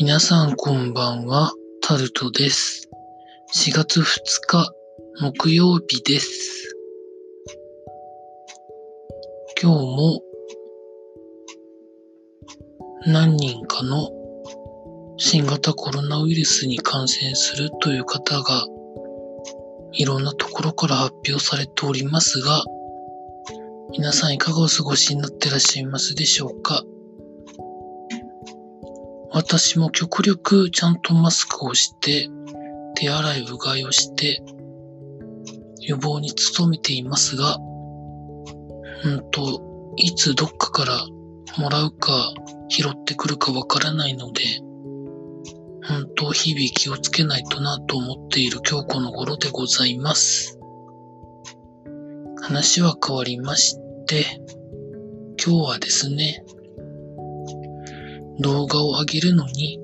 皆さんこんばんは、タルトです。4月2日、木曜日です。今日も何人かの新型コロナウイルスに感染するという方がいろんなところから発表されておりますが、皆さんいかがお過ごしになってらっしゃいますでしょうか？私も極力ちゃんとマスクをして、手洗い、うがいをして、予防に努めていますが、うんと、いつどっかからもらうか拾ってくるかわからないので、本当日々気をつけないとなと思っている今日この頃でございます。話は変わりまして、今日はですね、動画を上げるのに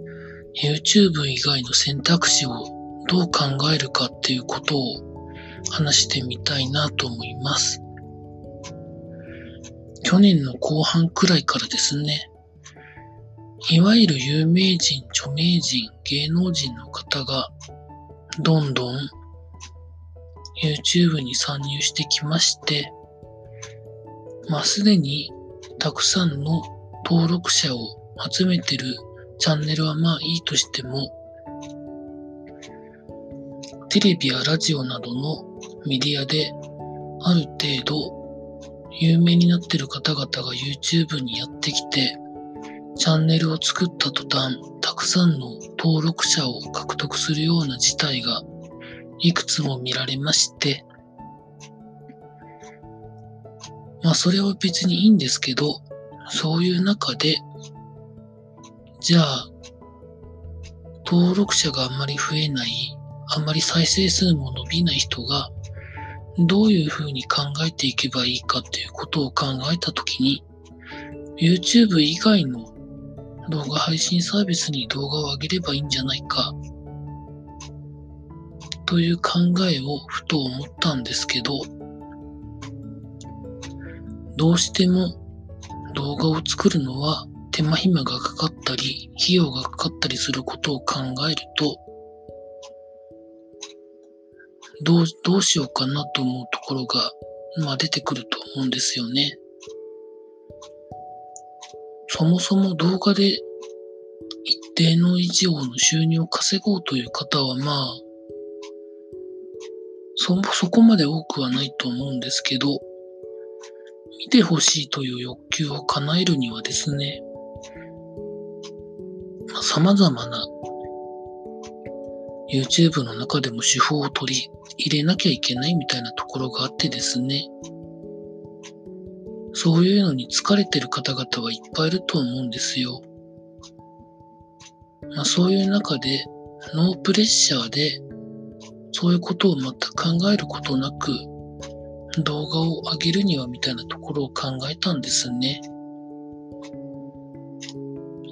YouTube 以外の選択肢をどう考えるかっていうことを話してみたいなと思います。去年の後半くらいからですね、いわゆる有名人、著名人、芸能人の方がどんどん YouTube に参入してきまして、まあすでにたくさんの登録者を集めてるチャンネルはまあいいとしても、テレビやラジオなどのメディアである程度有名になってる方々が YouTube にやってきて、チャンネルを作った途端、たくさんの登録者を獲得するような事態がいくつも見られまして、まあそれは別にいいんですけど、そういう中で、じゃあ、登録者があんまり増えない、あんまり再生数も伸びない人が、どういうふうに考えていけばいいかっていうことを考えたときに、YouTube 以外の動画配信サービスに動画を上げればいいんじゃないか、という考えをふと思ったんですけど、どうしても動画を作るのは手間暇がかかったり、費用がかかったりすることを考えると、どう、どうしようかなと思うところが、まあ出てくると思うんですよね。そもそも動画で一定の以上の収入を稼ごうという方はまあ、そ、そこまで多くはないと思うんですけど、見てほしいという欲求を叶えるにはですね、様々な YouTube の中でも手法を取り入れなきゃいけないみたいなところがあってですね、そういうのに疲れてる方々はいっぱいいると思うんですよ。まあ、そういう中で、ノープレッシャーで、そういうことを全く考えることなく、動画を上げるにはみたいなところを考えたんですね。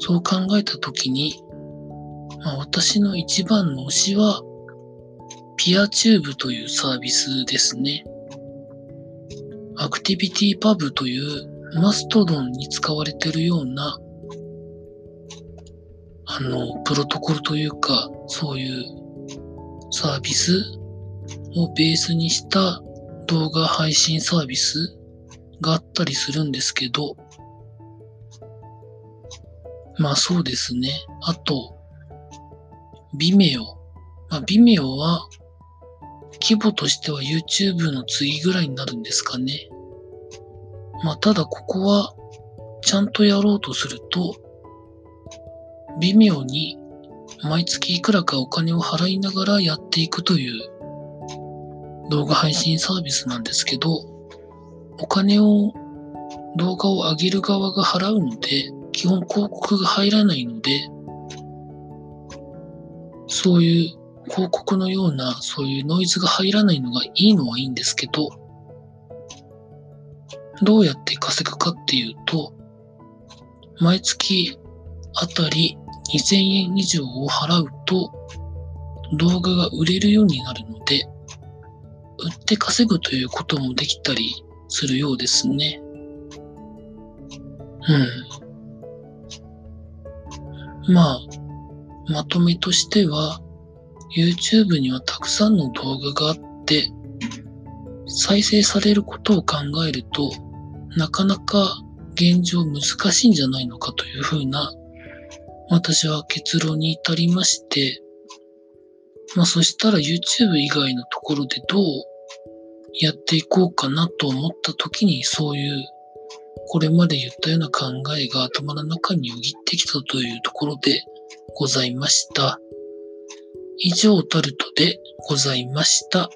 そう考えたときに、まあ、私の一番の推しは、ピアチューブというサービスですね。アクティビティパブというマストドンに使われてるような、あの、プロトコルというか、そういうサービスをベースにした動画配信サービスがあったりするんですけど、まあそうですね。あと、ビメオ。まあ、ビメオは規模としては YouTube の次ぐらいになるんですかね。まあただここはちゃんとやろうとすると、微妙に毎月いくらかお金を払いながらやっていくという動画配信サービスなんですけど、お金を動画を上げる側が払うので、基本広告が入らないので、そういう広告のようなそういうノイズが入らないのがいいのはいいんですけど、どうやって稼ぐかっていうと、毎月あたり2000円以上を払うと動画が売れるようになるので、売って稼ぐということもできたりするようですね。うん。まあ、まとめとしては、YouTube にはたくさんの動画があって、再生されることを考えると、なかなか現状難しいんじゃないのかというふうな、私は結論に至りまして、まあそしたら YouTube 以外のところでどうやっていこうかなと思った時にそういうこれまで言ったような考えが頭の中によぎってきたというところでございました。以上タルトでございました。